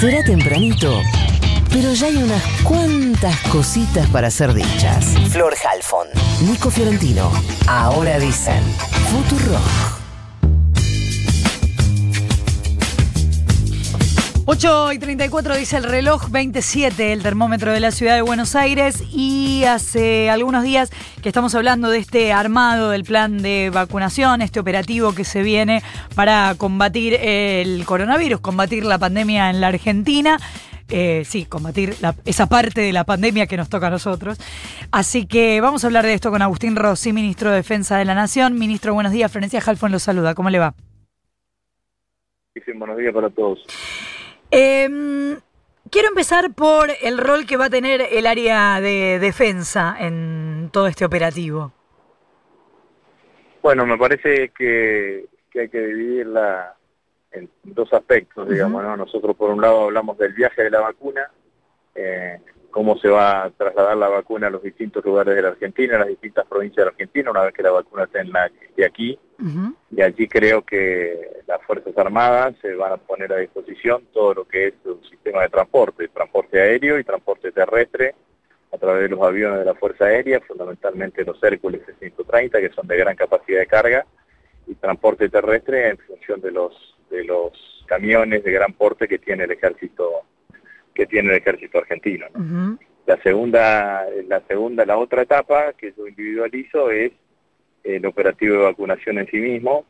Será tempranito, pero ya hay unas cuantas cositas para ser dichas. Flor Halfon, Nico Fiorentino, ahora dicen Futurock. 8 y 34 dice el reloj 27, el termómetro de la ciudad de Buenos Aires y hace algunos días que estamos hablando de este armado del plan de vacunación, este operativo que se viene para combatir el coronavirus, combatir la pandemia en la Argentina. Eh, sí, combatir esa parte de la pandemia que nos toca a nosotros. Así que vamos a hablar de esto con Agustín Rossi, ministro de Defensa de la Nación. Ministro, buenos días. Florencia Jalfón lo saluda. ¿Cómo le va? Buenos días para todos. Eh, quiero empezar por el rol que va a tener el área de defensa en todo este operativo. Bueno, me parece que, hay que dividirla en dos aspectos, digamos, ¿no? Nosotros por un lado hablamos del viaje de la vacuna, eh, cómo se va a trasladar la vacuna a los distintos lugares de la Argentina, a las distintas provincias de la Argentina, una vez que la vacuna esté, en la, esté aquí. Y allí creo que las Fuerzas Armadas se van a poner a disposición todo lo que es un sistema de transporte, transporte aéreo y transporte terrestre a través de los aviones de la Fuerza Aérea, fundamentalmente los Hércules 130 que son de gran capacidad de carga, y transporte terrestre en función de los de los camiones de gran porte que tiene el ejército que tiene el ejército argentino. La segunda, la segunda, la otra etapa que yo individualizo es el operativo de vacunación en sí mismo.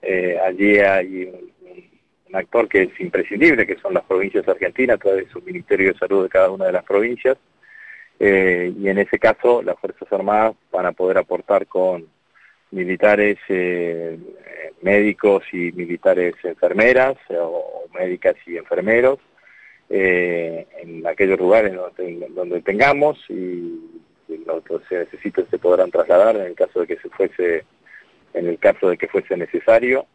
Eh, allí hay un, actor que es imprescindible, que son las provincias argentinas, a través de su Ministerio de Salud de cada una de las provincias. Eh, y en ese caso, las Fuerzas Armadas van a poder aportar con militares, eh, médicos y militares enfermeras, o médicas y enfermeros, eh, en aquellos lugares donde, donde tengamos y, los que se necesiten se podrán trasladar en el caso de que se fuese en el caso de que fuese necesario.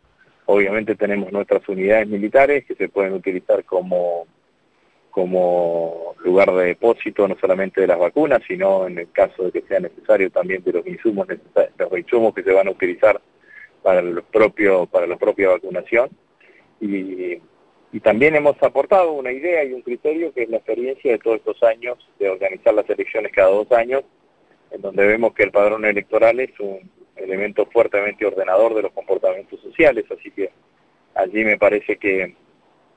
Obviamente tenemos nuestras unidades militares que se pueden utilizar como como lugar de depósito no solamente de las vacunas sino en el caso de que sea necesario también de los insumos los insumos que se van a utilizar para el propio para la propia vacunación. Y y también hemos aportado una idea y un criterio que es la experiencia de todos estos años de organizar las elecciones cada dos años, en donde vemos que el padrón electoral es un elemento fuertemente ordenador de los comportamientos sociales, así que allí me parece que,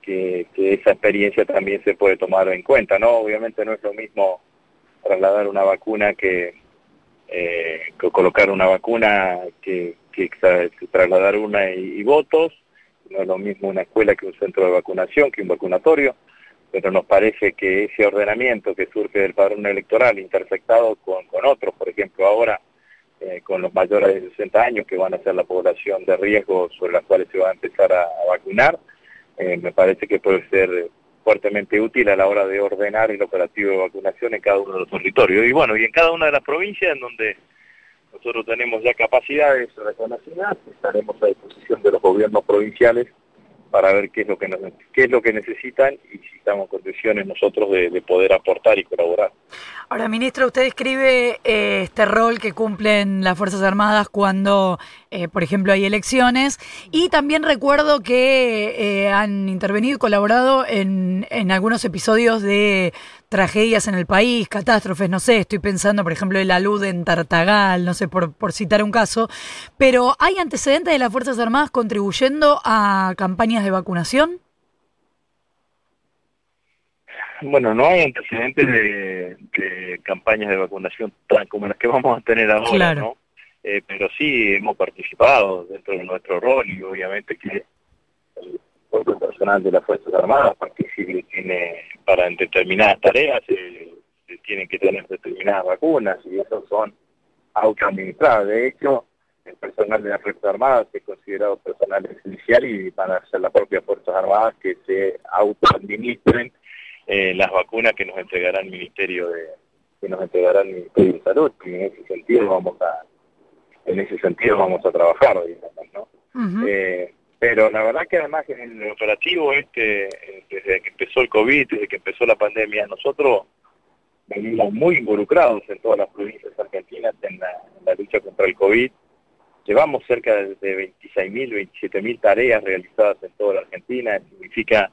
que, esa experiencia también se puede tomar en cuenta, ¿no? Obviamente no es lo mismo trasladar una vacuna que, eh, colocar una vacuna que, que trasladar una y votos, no es lo mismo una escuela que un centro de vacunación, que un vacunatorio, pero nos parece que ese ordenamiento que surge del padrón electoral intersectado con, otros, por ejemplo ahora eh, con los mayores de 60 años que van a ser la población de riesgo sobre las cuales se va a empezar a, vacunar, eh, me parece que puede ser fuertemente útil a la hora de ordenar el operativo de vacunación en cada uno de los territorios. Y bueno, y en cada una de las provincias en donde nosotros tenemos ya capacidades reconocidas, estaremos a disposición de los gobiernos provinciales para ver qué es lo que es lo que necesitan y si estamos en condiciones nosotros de, poder aportar y colaborar. Ahora, ministro, usted describe eh, este rol que cumplen las Fuerzas Armadas cuando, eh, por ejemplo, hay elecciones y también recuerdo que eh, han intervenido y colaborado en, en algunos episodios de tragedias en el país, catástrofes, no sé, estoy pensando, por ejemplo, en la luz en Tartagal, no sé, por, por citar un caso, pero ¿hay antecedentes de las Fuerzas Armadas contribuyendo a campañas de vacunación? Bueno, no hay antecedentes de, campañas de vacunación tan como las que vamos a tener ahora, ¿no? Eh, pero sí hemos participado dentro de nuestro rol y obviamente que el personal de las Fuerzas Armadas participe tiene para determinadas tareas se, tienen que tener determinadas vacunas y esos son autoadministradas. De hecho, el personal de las Fuerzas Armadas es considerado personal esencial y van a ser las propias Fuerzas Armadas que se autoadministren eh, las vacunas que nos entregará el Ministerio de que nos entregará el Ministerio de Salud y en ese sentido vamos a en ese sentido vamos a trabajar digamos, ¿no? eh, pero la verdad que además en el operativo este, desde que empezó el COVID, desde que empezó la pandemia, nosotros venimos muy involucrados en todas las provincias argentinas en la, lucha contra el COVID. Llevamos cerca de 26.000, 27.000 tareas realizadas en toda la Argentina. Significa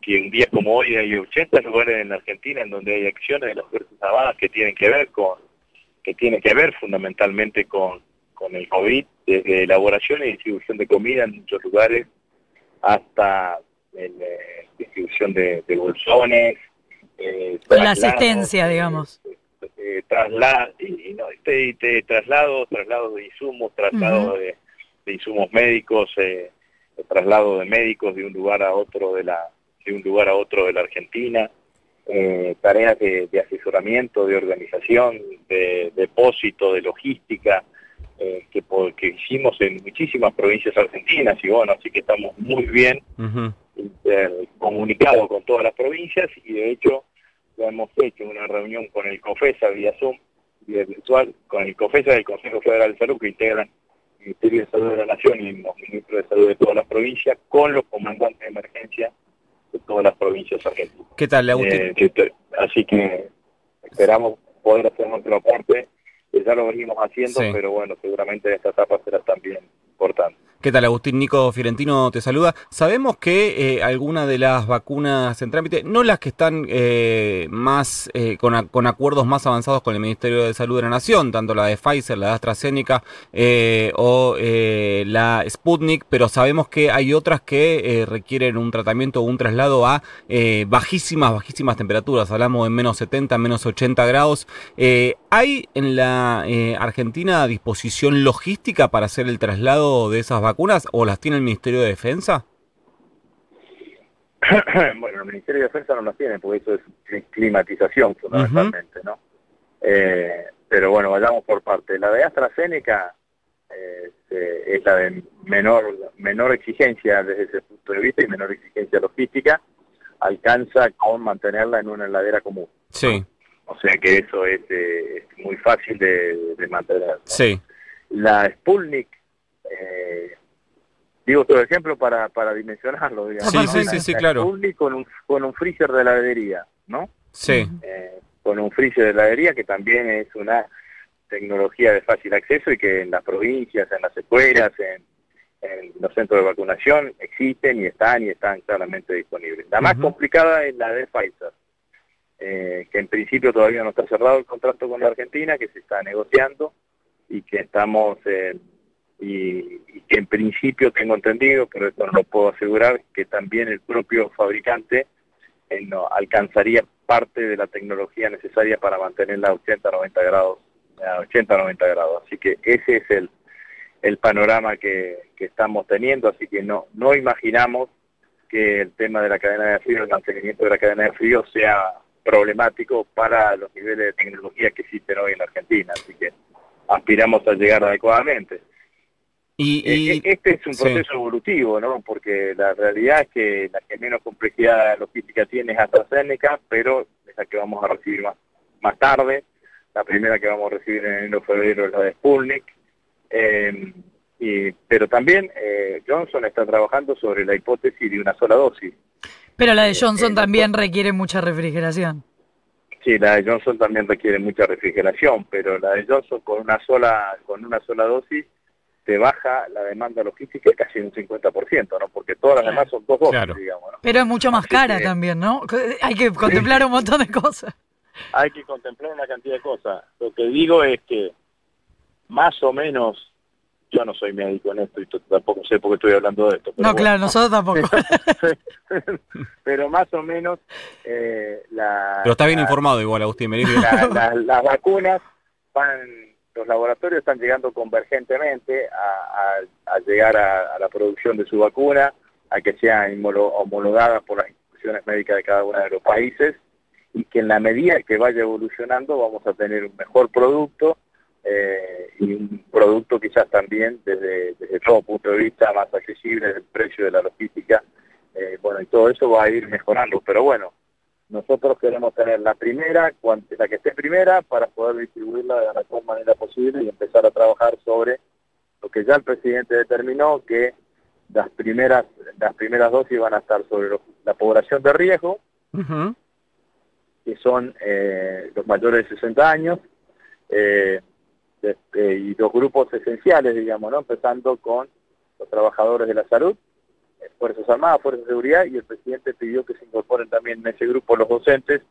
que un día como hoy hay 80 lugares en Argentina en donde hay acciones de las Fuerzas Armadas que tienen que ver con, que tienen que ver fundamentalmente con, con el COVID, desde elaboración y distribución de comida en muchos lugares hasta eh, distribución de, bolsones. Eh, la asistencia, digamos. Eh, y, no, este, traslados, traslados de insumos, traslados de, insumos médicos, eh, traslado de médicos de un lugar a otro de la de un lugar a otro de la Argentina, eh, tareas de, asesoramiento, de organización, de depósito, de logística, eh, que, que hicimos en muchísimas provincias argentinas y bueno, así que estamos muy bien comunicados con todas las provincias y de hecho lo hemos hecho una reunión con el COFESA vía Zoom, vía virtual, con el COFESA del Consejo Federal de Salud que integran el Ministerio de Salud de la Nación y los ministros de Salud de todas las provincias, con los comandantes de emergencia de todas las provincias argentinas. ¿Qué tal, Agustín? Eh, así que esperamos poder hacer nuestro aporte, que ya lo venimos haciendo, pero bueno, seguramente esta etapa será también importante. ¿Qué tal, Agustín? Nico Fiorentino te saluda. Sabemos que eh, algunas de las vacunas en trámite, no las que están eh, más eh, con, con, acuerdos más avanzados con el Ministerio de Salud de la Nación, tanto la de Pfizer, la de AstraZeneca o la Sputnik, pero sabemos que hay otras que requieren un tratamiento o un traslado a bajísimas, bajísimas temperaturas. Hablamos de menos 70, menos 80 grados. ¿Hay en la Argentina disposición logística para hacer el traslado de esas vacunas? Vacunas o las tiene el Ministerio de Defensa? bueno, el Ministerio de Defensa no las tiene, porque eso es climatización fundamentalmente, ¿no? Eh, pero bueno, vayamos por parte. La de AstraZeneca eh, es la de menor, menor exigencia desde ese punto de vista y menor exigencia logística, alcanza con mantenerla en una heladera común. Sí. O sea que eso es, eh, muy fácil de, mantener. Sí. La Sputnik eh, Digo todo ejemplo para, para dimensionarlo, digamos. Sí, sí, sí, sí, claro. Con un, con un freezer de heladería, ¿no? Sí. Eh, con un freezer de heladería que también es una tecnología de fácil acceso y que en las provincias, en las escuelas, en, los centros de vacunación existen y están y están claramente disponibles. La más complicada es la de Pfizer, eh, que en principio todavía no está cerrado el contrato con la Argentina, que se está negociando y que estamos... Eh, y, en principio tengo entendido, pero esto no lo puedo asegurar, que también el propio fabricante eh, no, alcanzaría parte de la tecnología necesaria para mantenerla a 80-90 grados, a 80-90 grados. Así que ese es el, el panorama que, que, estamos teniendo, así que no, no imaginamos que el tema de la cadena de frío, el mantenimiento de la cadena de frío sea problemático para los niveles de tecnología que existen hoy en Argentina, así que aspiramos a llegar adecuadamente. Y, eh, e, este es un proceso evolutivo, ¿no? Porque la realidad es que la que menos complejidad logística tiene es AstraZeneca, pero es la que vamos a recibir más, más tarde. La primera que vamos a recibir en enero febrero es la de Sputnik. Em, y, pero también eh, Johnson está trabajando sobre la hipótesis de una sola dosis. Pero la de eh, Johnson también requiere mucha refrigeración. Sí, la de Johnson también requiere mucha refrigeración, pero la de Johnson con una sola con una sola dosis te baja la demanda logística casi un 50%, ¿no? Porque todas las demás son dos dosis, digamos, ¿no? Pero es mucho más cara también, ¿no? Hay que contemplar un montón de cosas. Hay que contemplar una cantidad de cosas. Lo que digo es que más o menos, yo no soy médico en esto y tampoco sé por qué estoy hablando de esto. no, claro, nosotros tampoco. pero más o menos eh, la... Pero está bien informado igual, Agustín. las vacunas van los laboratorios están llegando convergentemente a, llegar a, la producción de su vacuna, a que sean homologadas por las instituciones médicas de cada uno de los países y que en la medida que vaya evolucionando vamos a tener un mejor producto eh, y un producto quizás también desde, desde todo punto de vista más accesible, el precio de la logística, eh, bueno, y todo eso va a ir mejorando, pero bueno, nosotros queremos tener la primera, la que esté primera, para poder distribuirla de la mejor manera posible y empezar a trabajar sobre lo que ya el presidente determinó, que las primeras, las primeras dosis van a estar sobre la población de riesgo, que son eh, los mayores de 60 años, eh, y los grupos esenciales, digamos, ¿no? empezando con los trabajadores de la salud, Fuerzas Armadas, Fuerzas de Seguridad, y el presidente pidió que se incorporen también en ese grupo los docentes,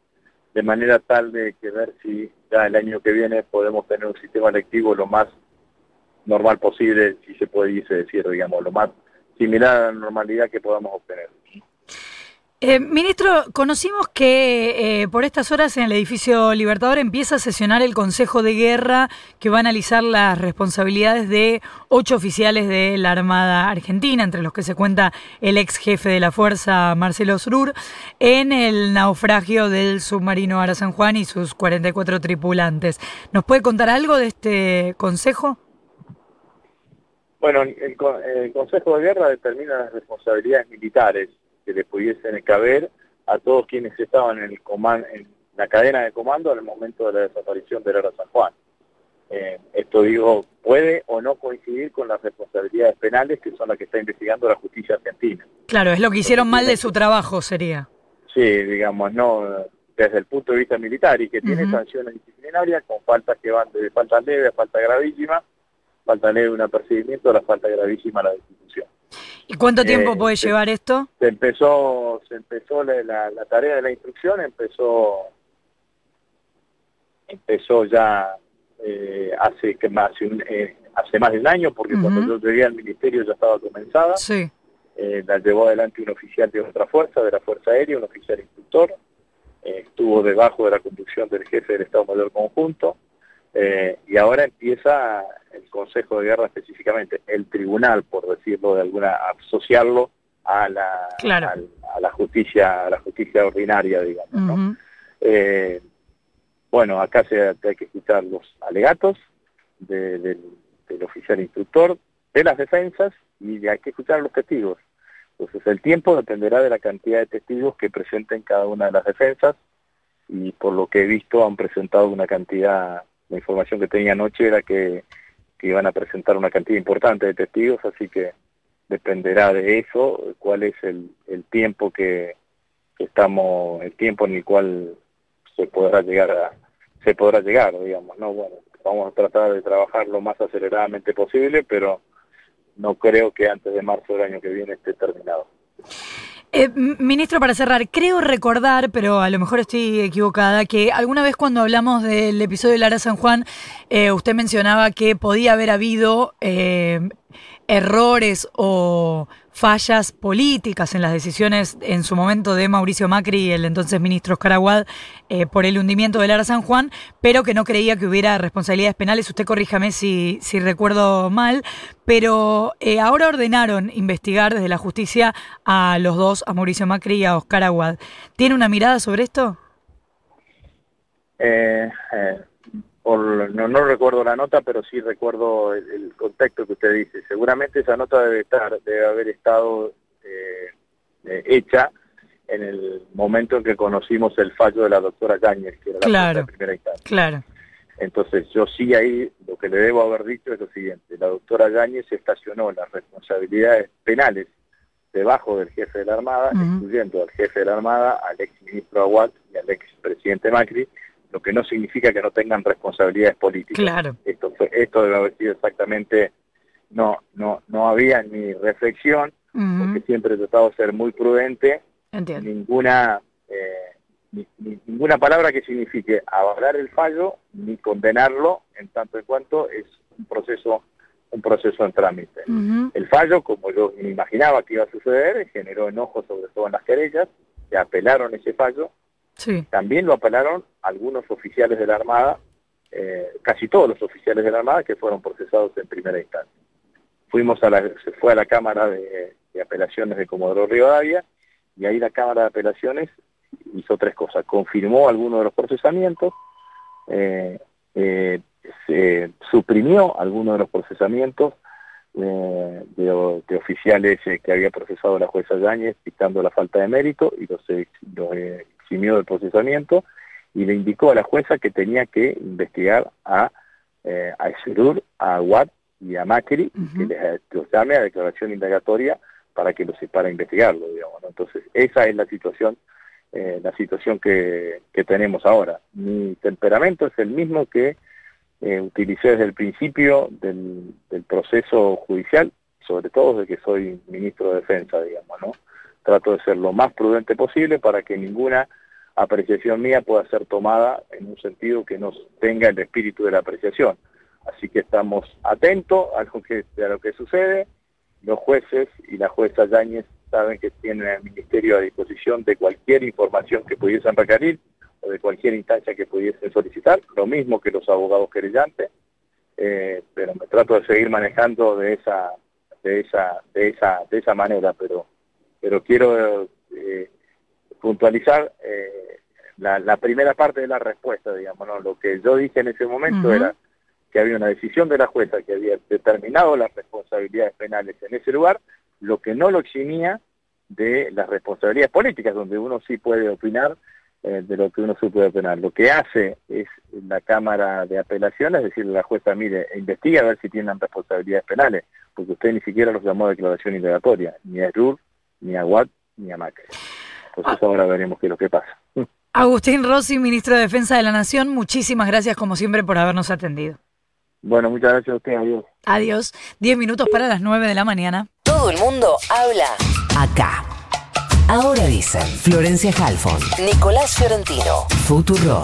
de manera tal de que ver si ya el año que viene podemos tener un sistema lectivo lo más normal posible, si se puede decir, digamos, lo más similar a la normalidad que podamos obtener. Eh, ministro, conocimos que eh, por estas horas en el edificio Libertador empieza a sesionar el Consejo de Guerra que va a analizar las responsabilidades de ocho oficiales de la Armada Argentina, entre los que se cuenta el ex jefe de la Fuerza, Marcelo Surur, en el naufragio del submarino Ara San Juan y sus 44 tripulantes. ¿Nos puede contar algo de este Consejo? Bueno, el, el Consejo de Guerra determina las responsabilidades militares que le pudiesen caber a todos quienes estaban en, el en la cadena de comando en el momento de la desaparición de la San Juan. Eh, esto digo, puede o no coincidir con las responsabilidades penales que son las que está investigando la justicia argentina. Claro, es lo que hicieron mal de su trabajo, sería. Sí, digamos, no desde el punto de vista militar y que tiene sanciones disciplinarias con faltas que van desde falta leve a falta gravísima, falta leve un apercibimiento a la falta gravísima a la destitución. ¿Y cuánto tiempo eh, puede llevar esto? Se empezó, se empezó la, tarea de la instrucción, empezó, empezó ya eh, hace que más eh, hace más de un año, porque cuando yo llegué al ministerio ya estaba comenzada. Sí. la llevó adelante un oficial de otra fuerza, de la Fuerza Aérea, un oficial instructor. estuvo debajo de la conducción del jefe del Estado Mayor Conjunto. y ahora empieza el Consejo de Guerra específicamente, el tribunal, por decirlo de alguna, asociarlo a la, a, la justicia, a la justicia ordinaria, digamos. Eh, bueno, acá se, hay que escuchar los alegatos del, oficial instructor, de las defensas y hay que escuchar los testigos. Entonces el tiempo dependerá de la cantidad de testigos que presenten cada una de las defensas y por lo que he visto han presentado una cantidad, la información que tenía anoche era que que iban a presentar una cantidad importante de testigos, así que dependerá de eso cuál es el, el tiempo que, estamos, el tiempo en el cual se podrá llegar a, se podrá llegar, digamos, ¿no? Bueno, vamos a tratar de trabajar lo más aceleradamente posible, pero no creo que antes de marzo del año que viene esté terminado. Eh, ministro, para cerrar, creo recordar, pero a lo mejor estoy equivocada, que alguna vez cuando hablamos del episodio de Lara San Juan, eh, usted mencionaba que podía haber habido eh, errores o fallas políticas en las decisiones en su momento de Mauricio Macri y el entonces ministro Oscar Aguad eh, por el hundimiento del Lara San Juan, pero que no creía que hubiera responsabilidades penales. Usted corríjame si, si recuerdo mal, pero eh, ahora ordenaron investigar desde la justicia a los dos, a Mauricio Macri y a Oscar Aguad. ¿Tiene una mirada sobre esto? Eh, no, recuerdo la nota, pero sí recuerdo el, contexto que usted dice. Seguramente esa nota debe estar, debe haber estado eh, eh, hecha en el momento en que conocimos el fallo de la doctora Yáñez, que era la primera instancia. Claro. Entonces, yo sí ahí lo que le debo haber dicho es lo siguiente: la doctora Yáñez estacionó las responsabilidades penales debajo del jefe de la Armada, incluyendo al jefe de la Armada, al ex ministro Aguad y al ex presidente Macri, lo que no significa que no tengan responsabilidades políticas. Claro. Esto, esto debe haber sido exactamente, no, no, no había ni reflexión, porque siempre he tratado de ser muy prudente, Entiendo. ninguna eh, ninguna palabra que signifique avalar el fallo ni condenarlo en tanto en cuanto es un proceso un proceso en trámite. El fallo, como yo me imaginaba que iba a suceder, generó enojo sobre todo en las querellas, que apelaron ese fallo, también lo apelaron algunos oficiales de la Armada, eh, casi todos los oficiales de la Armada que fueron procesados en primera instancia. Fuimos a la, se fue a la Cámara de, Apelaciones de Comodoro Rivadavia y ahí la Cámara de Apelaciones hizo tres cosas. Confirmó algunos de los procesamientos, eh, eh, se suprimió algunos de los procesamientos de, de, oficiales que había procesado la jueza Yáñez, dictando la falta de mérito y los, los eximió del procesamiento y le indicó a la jueza que tenía que investigar a, eh, a Eserur, a Aguad y a Macri, que les los llame a declaración indagatoria para que los para investigarlo, digamos. Entonces, esa es la situación, eh, la situación que, que, tenemos ahora. Mi temperamento es el mismo que eh, utilicé desde el principio del, del proceso judicial, sobre todo de que soy ministro de Defensa, digamos, ¿no? Trato de ser lo más prudente posible para que ninguna apreciación mía pueda ser tomada en un sentido que no tenga el espíritu de la apreciación. Así que estamos atentos a lo que, a lo que sucede. Los jueces y la jueza Yáñez saben que tienen el Ministerio a disposición de cualquier información que pudiesen requerir o de cualquier instancia que pudiesen solicitar, lo mismo que los abogados querellantes, eh, pero me trato de seguir manejando de esa, de esa, de esa, de esa manera, pero, pero quiero eh, puntualizar eh, la, primera parte de la respuesta, digamos, ¿no? lo que yo dije en ese momento era que había una decisión de la jueza que había determinado las responsabilidades penales en ese lugar, lo que no lo eximía de las responsabilidades políticas, donde uno sí puede opinar eh, de lo que uno sí puede opinar. Lo que hace es la Cámara de Apelaciones, es decir, la jueza mire, e investiga a ver si tienen responsabilidades penales, porque usted ni siquiera los llamó a declaración indagatoria, ni a RUR, ni a Watt, ni a Macri. Entonces ah. ahora veremos qué es lo que pasa. Agustín Rossi, ministro de Defensa de la Nación, muchísimas gracias como siempre por habernos atendido. Bueno, muchas gracias a usted. Adiós. Adiós. Diez minutos para las nueve de la mañana. Todo el mundo habla acá. Ahora dicen Florencia Halfon, Nicolás Fiorentino, Futuro.